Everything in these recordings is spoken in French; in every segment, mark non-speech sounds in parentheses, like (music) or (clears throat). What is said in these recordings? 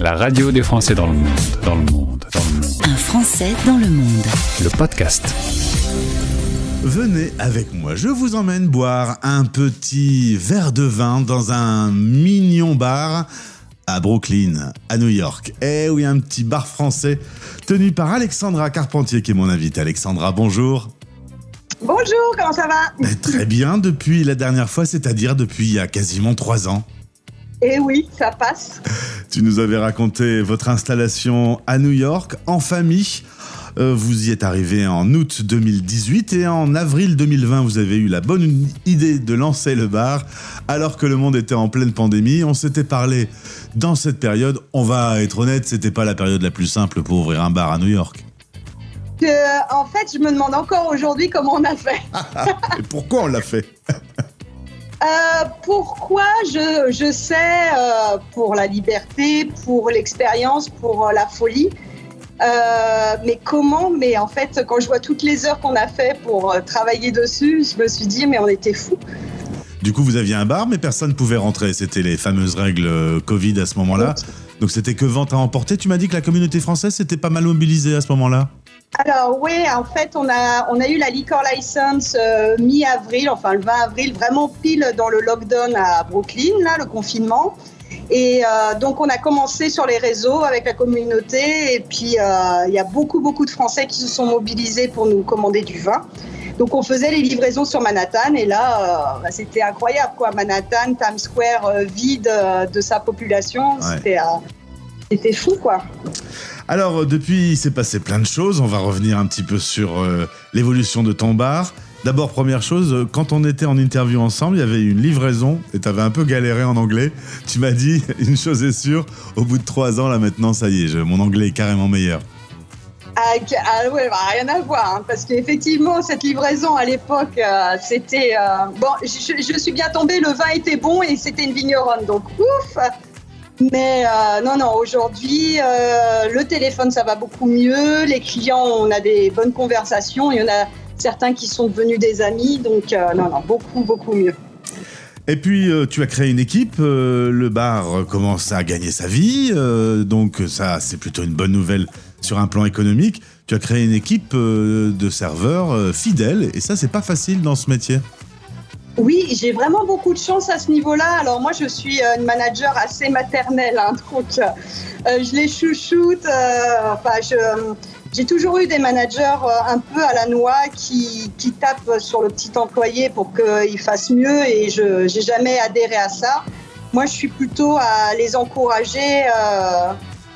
La radio des Français dans le monde, dans le monde, dans le monde. Un Français dans le monde. Le podcast. Venez avec moi, je vous emmène boire un petit verre de vin dans un mignon bar à Brooklyn, à New York. Eh oui, un petit bar français tenu par Alexandra Carpentier qui est mon invité. Alexandra, bonjour. Bonjour, comment ça va? Eh, Très bien, depuis la dernière fois, c'est-à-dire depuis il y a quasiment trois ans. Eh oui, ça passe. Tu nous avais raconté votre installation à New York en famille. Euh, vous y êtes arrivé en août 2018 et en avril 2020, vous avez eu la bonne idée de lancer le bar alors que le monde était en pleine pandémie. On s'était parlé dans cette période. On va être honnête, c'était pas la période la plus simple pour ouvrir un bar à New York. Euh, en fait, je me demande encore aujourd'hui comment on a fait. (laughs) Et pourquoi on l'a fait? Euh, pourquoi je, je sais, euh, pour la liberté, pour l'expérience, pour euh, la folie. Euh, mais comment Mais en fait, quand je vois toutes les heures qu'on a fait pour travailler dessus, je me suis dit, mais on était fous. Du coup, vous aviez un bar, mais personne ne pouvait rentrer. C'était les fameuses règles Covid à ce moment-là. Donc c'était que vente à emporter. Tu m'as dit que la communauté française s'était pas mal mobilisée à ce moment-là. Alors oui, en fait, on a, on a eu la liquor license euh, mi-avril, enfin le 20 avril, vraiment pile dans le lockdown à Brooklyn, là, le confinement. Et euh, donc on a commencé sur les réseaux avec la communauté et puis euh, il y a beaucoup beaucoup de Français qui se sont mobilisés pour nous commander du vin. Donc on faisait les livraisons sur Manhattan et là euh, bah, c'était incroyable quoi. Manhattan, Times Square euh, vide de sa population, Ouais. c'était euh, c'était fou quoi. Alors, euh, depuis, il s'est passé plein de choses. On va revenir un petit peu sur euh, l'évolution de ton bar. D'abord, première chose, euh, quand on était en interview ensemble, il y avait une livraison et tu avais un peu galéré en anglais. (laughs) Tu m'as dit, (laughs) une chose est sûre, au bout de trois ans, là maintenant, ça y est, mon anglais est carrément meilleur. Ah, ah ouais, bah, rien à voir, hein, parce qu'effectivement, cette livraison à l'époque, c'était... bon, je, je suis bien tombée, le vin était bon et c'était une vigneronne, donc ouf Mais euh, non, non, aujourd'hui, euh, le téléphone, ça va beaucoup mieux, les clients, on a des bonnes conversations, il y en a certains qui sont devenus des amis, donc euh, non, non, beaucoup, beaucoup mieux. Et puis, tu as créé une équipe, le bar commence à gagner sa vie, donc ça, c'est plutôt une bonne nouvelle sur un plan économique. Tu as créé une équipe de serveurs fidèles, et ça, c'est pas facile dans ce métier. Oui, j'ai vraiment beaucoup de chance à ce niveau-là. Alors moi, je suis euh, une manager assez maternelle, hein, (laughs) donc euh, euh, je les chouchoute. euh, enfin, je- j'ai toujours eu des managers euh, un peu à la noix qui, qui tapent sur le petit employé pour qu'il fasse mieux, et je n'ai jamais adhéré à ça. Moi, je suis plutôt à les encourager, euh,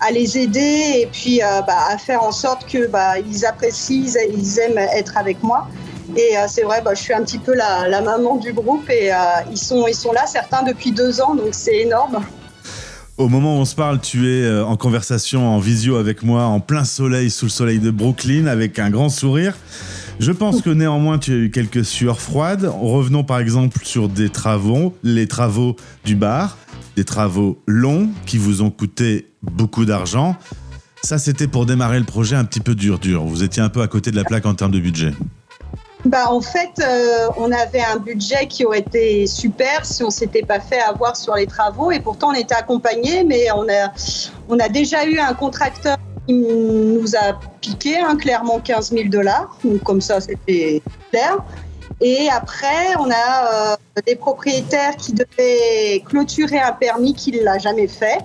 à les aider, et puis euh, bah, à faire en sorte que bah, apprécient, ils aiment être avec moi. Et euh, c'est vrai, bah, je suis un petit peu la, la maman du groupe et euh, ils, sont, ils sont là, certains depuis deux ans, donc c'est énorme. Au moment où on se parle, tu es euh, en conversation en visio avec moi, en plein soleil, sous le soleil de Brooklyn, avec un grand sourire. Je pense que néanmoins, tu as eu quelques sueurs froides. Revenons par exemple sur des travaux, les travaux du bar, des travaux longs qui vous ont coûté beaucoup d'argent. Ça, c'était pour démarrer le projet un petit peu dur, dur. Vous étiez un peu à côté de la plaque en termes de budget. Bah, en fait, euh, on avait un budget qui aurait été super si on s'était pas fait avoir sur les travaux et pourtant on était accompagné, mais on a, on a déjà eu un contracteur qui nous a piqué hein, clairement 15 000 dollars, donc comme ça c'était clair. Et après, on a euh, des propriétaires qui devaient clôturer un permis qui ne jamais fait.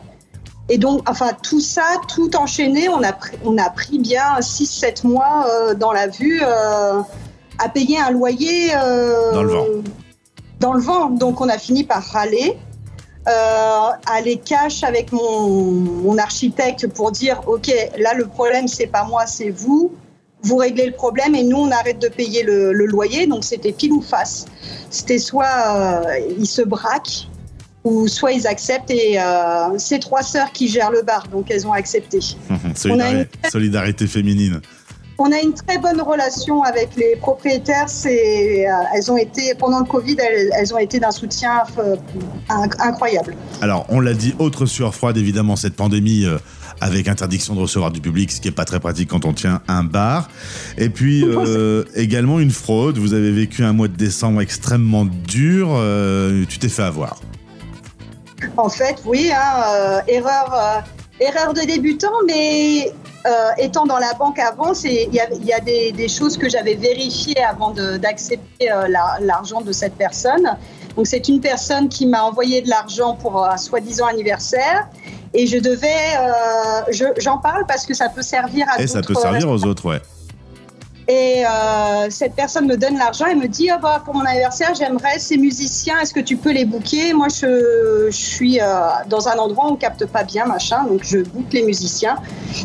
Et donc, enfin, tout ça, tout enchaîné, on a, on a pris bien 6-7 mois euh, dans la vue euh, à payer un loyer. euh, Dans le vent. Dans le vent. Donc, on a fini par râler. Euh, aller cash avec mon, mon architecte pour dire ok là le problème c'est pas moi c'est vous vous réglez le problème et nous on arrête de payer le, le loyer donc c'était pile ou face c'était soit euh, ils se braquent ou soit ils acceptent et euh, c'est trois sœurs qui gèrent le bar donc elles ont accepté (laughs) Solidari- Solidarité féminine. On a une très bonne relation avec les propriétaires. C'est, euh, elles ont été pendant le Covid, elles, elles ont été d'un soutien euh, inc- incroyable. Alors, on l'a dit, autre sueur froide, évidemment, cette pandémie euh, avec interdiction de recevoir du public, ce qui n'est pas très pratique quand on tient un bar. Et puis, (laughs) euh, également une fraude. Vous avez vécu un mois de décembre extrêmement dur. euh, tu t'es fait avoir. En fait, oui, hein, euh, erreur, Erreur de débutant, mais euh, étant dans la banque avant, il y a, y a des, des, choses que j'avais vérifiées avant d'accepter euh, l'argent de cette personne. Donc c'est une personne qui m'a envoyé de l'argent pour un soi-disant anniversaire et je devais, euh, j'en parle parce que ça peut servir à Et ça peut servir aux autres, ouais. Et euh, cette personne me donne l'argent et me dit oh bah, pour mon anniversaire, j'aimerais ces musiciens, est-ce que tu peux les booker? Moi, je, je suis euh, dans un endroit où on capte pas bien, machin, donc je book les musiciens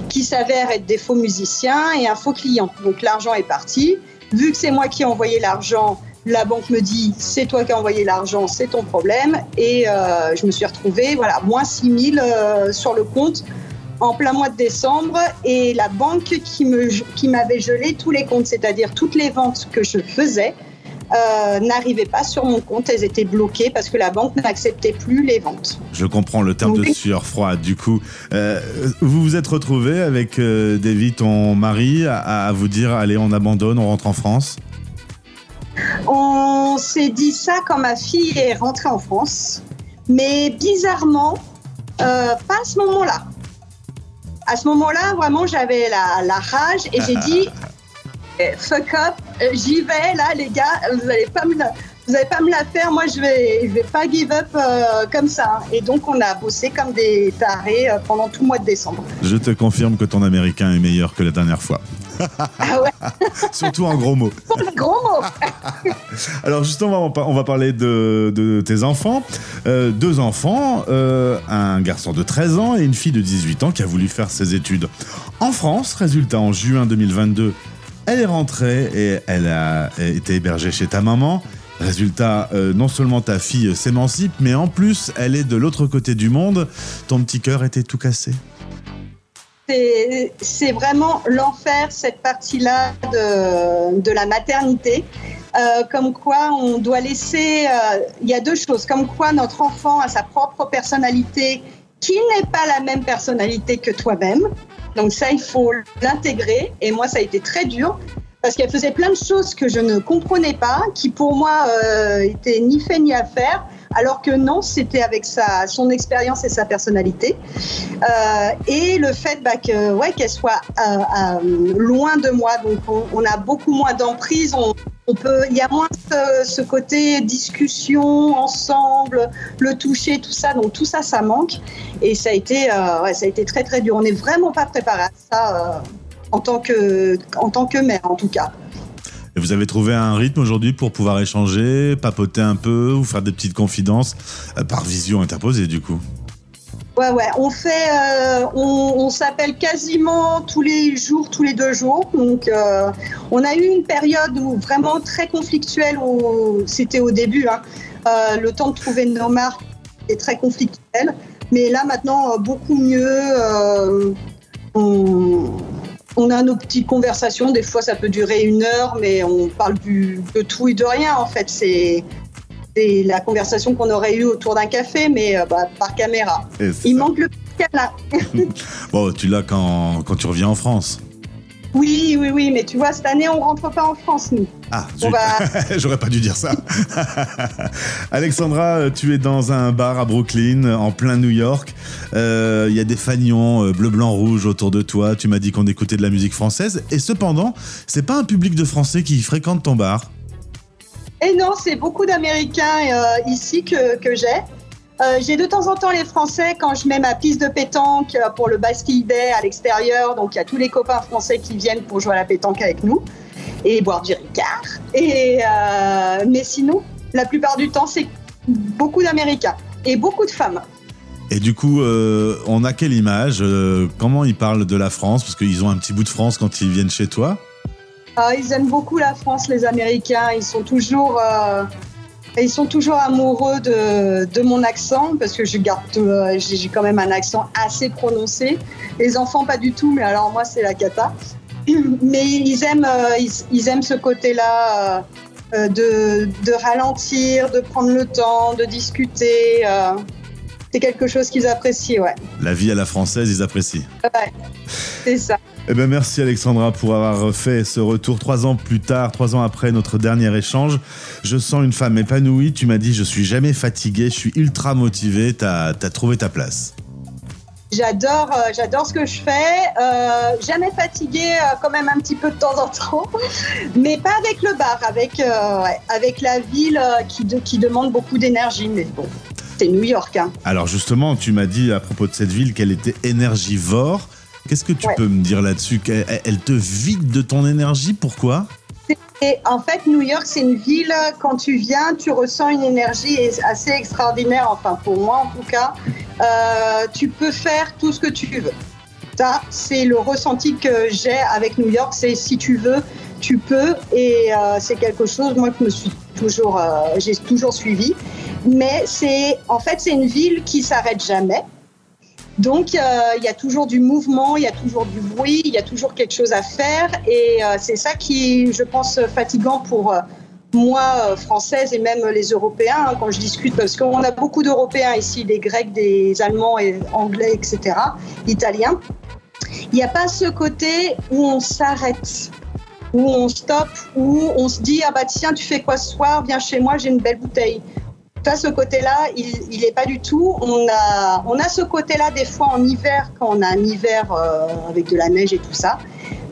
qui s'avèrent être des faux musiciens et un faux client. Donc l'argent est parti. Vu que c'est moi qui ai envoyé l'argent, la banque me dit c'est toi qui as envoyé l'argent, c'est ton problème. Et euh, je me suis retrouvée, voilà, moins 6 000 euh, sur le compte en plein mois de décembre et la banque qui me qui m'avait gelé tous les comptes, c'est-à-dire toutes les ventes que je faisais. Euh, n'arrivaient pas sur mon compte, elles étaient bloquées parce que la banque n'acceptait plus les ventes. Je comprends le terme de sueur froide. Du coup, euh, vous vous êtes retrouvé avec euh, David, ton mari, à, à vous dire allez, on abandonne, on rentre en France? On s'est dit ça quand ma fille est rentrée en France, mais bizarrement, euh, pas à ce moment-là à ce moment-là, vraiment, j'avais la, la, rage et j'ai (laughs) dit eh, fuck up, j'y vais là, les gars, vous n'allez pas me la, vous allez pas me la faire, moi je vais, je vais pas give up euh, comme ça. Et donc on a bossé comme des tarés euh, pendant tout le mois de décembre. Je te confirme que ton américain est meilleur que la dernière fois. Ah ouais. (laughs) Surtout en gros mots. gros mots. (laughs) Alors justement, on va parler de, de tes enfants. Euh, deux enfants, euh, un garçon de 13 ans et une fille de 18 ans qui a voulu faire ses études en France. Résultat, en juin 2022, elle est rentrée et elle a été hébergée chez ta maman. Résultat, euh, non seulement ta fille s'émancipe, mais en plus, elle est de l'autre côté du monde. Ton petit cœur était tout cassé c'est vraiment l'enfer, cette partie-là de, la maternité. Euh, comme quoi on doit laisser... Euh, il y a deux choses. Comme quoi notre enfant a sa propre personnalité qui n'est pas la même personnalité que toi-même. Donc ça, il faut l'intégrer. Et moi, ça a été très dur parce qu'elle faisait plein de choses que je ne comprenais pas, qui pour moi euh, étaient ni fait ni à faire alors que non, c'était avec sa, son expérience et sa personnalité. Euh, et le fait bah, que, ouais, qu'elle soit euh, euh, loin de moi, donc on, a beaucoup moins d'emprise, on, on, peut, il y a moins ce, ce, côté discussion ensemble, le toucher, tout ça, donc tout ça, ça manque. Et ça a été, euh, ouais, ça a été très très dur. On n'est vraiment pas préparé à ça euh, en tant que, en tant que mère, en tout cas. Et vous avez trouvé un rythme aujourd'hui pour pouvoir échanger, papoter un peu, ou faire des petites confidences euh, par vision interposée du coup? Ouais, ouais, on fait, euh, on, on s'appelle quasiment tous les jours, tous les deux jours. Donc, euh, on a eu une période où vraiment très conflictuelle, où c'était au début, hein, euh, le temps de trouver nos marques est très conflictuel. Mais là, maintenant, beaucoup mieux. On, on a nos petites conversations. Des fois, ça peut durer une heure, mais on parle du, de tout et de rien. En fait, c'est la conversation qu'on aurait eue autour d'un café, mais euh, bah, par caméra. Il manque le là. (laughs) bon, tu l'as quand, quand tu reviens en France. Oui, oui, oui, mais tu vois, cette année, on rentre pas en France, nous. Ah, va... (laughs) j'aurais pas dû dire ça. (laughs) Alexandra, tu es dans un bar à Brooklyn, en plein New York. Il euh, y a des fanions euh, bleu, blanc, rouge autour de toi. Tu m'as dit qu'on écoutait de la musique française. Et cependant, c'est pas un public de Français qui fréquente ton bar. Et non, c'est beaucoup d'Américains euh, ici que, que j'ai. Euh, j'ai de temps en temps les Français quand je mets ma piste de pétanque pour le Bastille Day à l'extérieur. Donc il y a tous les copains français qui viennent pour jouer à la pétanque avec nous et boire du Ricard. Et, euh, mais sinon, la plupart du temps, c'est beaucoup d'Américains et beaucoup de femmes. Et du coup, euh, on a quelle image euh, Comment ils parlent de la France? Parce qu'ils ont un petit bout de France quand ils viennent chez toi ah, Ils aiment beaucoup la France, les Américains. Ils sont toujours... Ils sont toujours amoureux de, de, mon accent parce que je garde, euh, j'ai quand même un accent assez prononcé. Les enfants pas du tout, mais alors moi c'est la cata. (clears throat) Mais ils aiment, euh, ils, ils, aiment ce côté-là euh, de, de, ralentir, de prendre le temps, de discuter. C'est quelque chose qu'ils apprécient, ouais. La vie à la française, ils apprécient. Ouais, c'est ça. Eh ben merci Alexandra pour avoir fait ce retour trois ans plus tard, trois ans après notre dernier échange. Je sens une femme épanouie. Tu m'as dit je suis jamais fatiguée, je suis ultra motivée. T'as as trouvé ta place. J'adore, euh, j'adore ce que je fais. Euh, jamais fatiguée, euh, quand même un petit peu de temps en temps, mais pas avec le bar, avec ouais, avec la ville qui de- qui demande beaucoup d'énergie. Mais bon, c'est New York. Hein. Alors justement, tu m'as dit à propos de cette ville qu'elle était énergivore. Qu'est-ce que tu Ouais. peux me dire là-dessus elle, elle te vide de ton énergie Pourquoi? Et en fait, New York, c'est une ville, quand tu viens, tu ressens une énergie assez extraordinaire, enfin pour moi en tout cas. Euh, tu peux faire tout ce que tu veux. Ça, c'est le ressenti que j'ai avec New York, c'est si tu veux, tu peux. Et euh, c'est quelque chose, moi, que me suis toujours, euh, j'ai toujours suivi. Mais c'est, en fait, c'est une ville qui s'arrête jamais. Donc, euh, il y a toujours du mouvement, il y a toujours du bruit, il y a toujours quelque chose à faire. Et euh, c'est ça qui, est, je pense, fatigant pour euh, moi, française, et même les Européens, hein, quand je discute, parce qu'on a beaucoup d'Européens ici, des Grecs, des Allemands, et Anglais, etc., Italiens. Il n'y a pas ce côté où on s'arrête, où on stoppe, où on se dit, ah bah tiens, tu fais quoi ce soir? Viens chez moi, j'ai une belle bouteille. Ça, ce côté-là, il n'est pas du tout. On a, on a ce côté-là des fois en hiver, quand on a un hiver euh, avec de la neige et tout ça.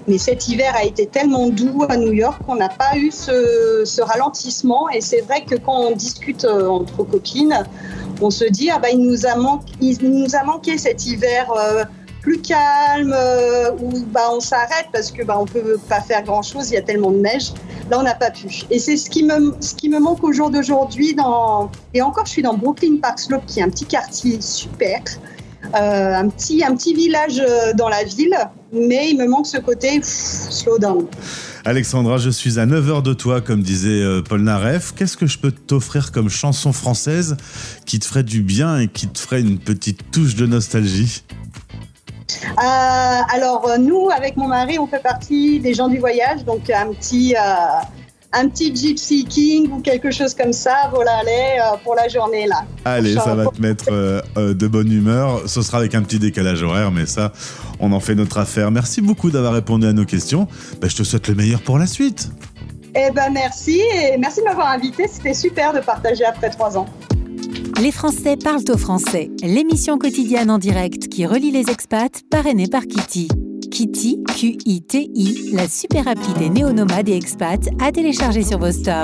Mais cet hiver a été tellement doux à New York qu'on n'a pas eu ce, ce ralentissement. Et c'est vrai que quand on discute euh, entre copines, on se dit ah bah il nous a manqué, il nous a manqué cet hiver euh, plus calme euh, où bah on s'arrête parce que bah on peut pas faire grand chose. Il y a tellement de neige. Là on n'a pas pu. Et c'est ce qui me ce qui me manque au jour d'aujourd'hui dans et encore je suis dans Brooklyn Park Slope qui est un petit quartier super. Euh, un, petit, un petit village euh, dans la ville, mais il me manque ce côté pff, slow down. Alexandra, je suis à 9 heures de toi, comme disait Paul Naref. Qu'est-ce que je peux t'offrir comme chanson française qui te ferait du bien et qui te ferait une petite touche de nostalgie? Alors, euh, nous, avec mon mari, on fait partie des gens du voyage, donc un petit, euh, un petit Gypsy King ou quelque chose comme ça, voilà, allez, euh, pour la journée là. Allez, ça va te mettre euh, euh, de bonne humeur. Ce sera avec un petit décalage horaire, mais ça, on en fait notre affaire. Merci beaucoup d'avoir répondu à nos questions. Bah, je te souhaite le meilleur pour la suite. Eh ben merci et merci de m'avoir invité. C'était super de partager après trois ans. Les Français parlent au français, l'émission quotidienne en direct qui relie les expats, parrainée par Kitty. Kitty, Q-I-T-I, la super appli des néo-nomades et expats à télécharger sur vos stores.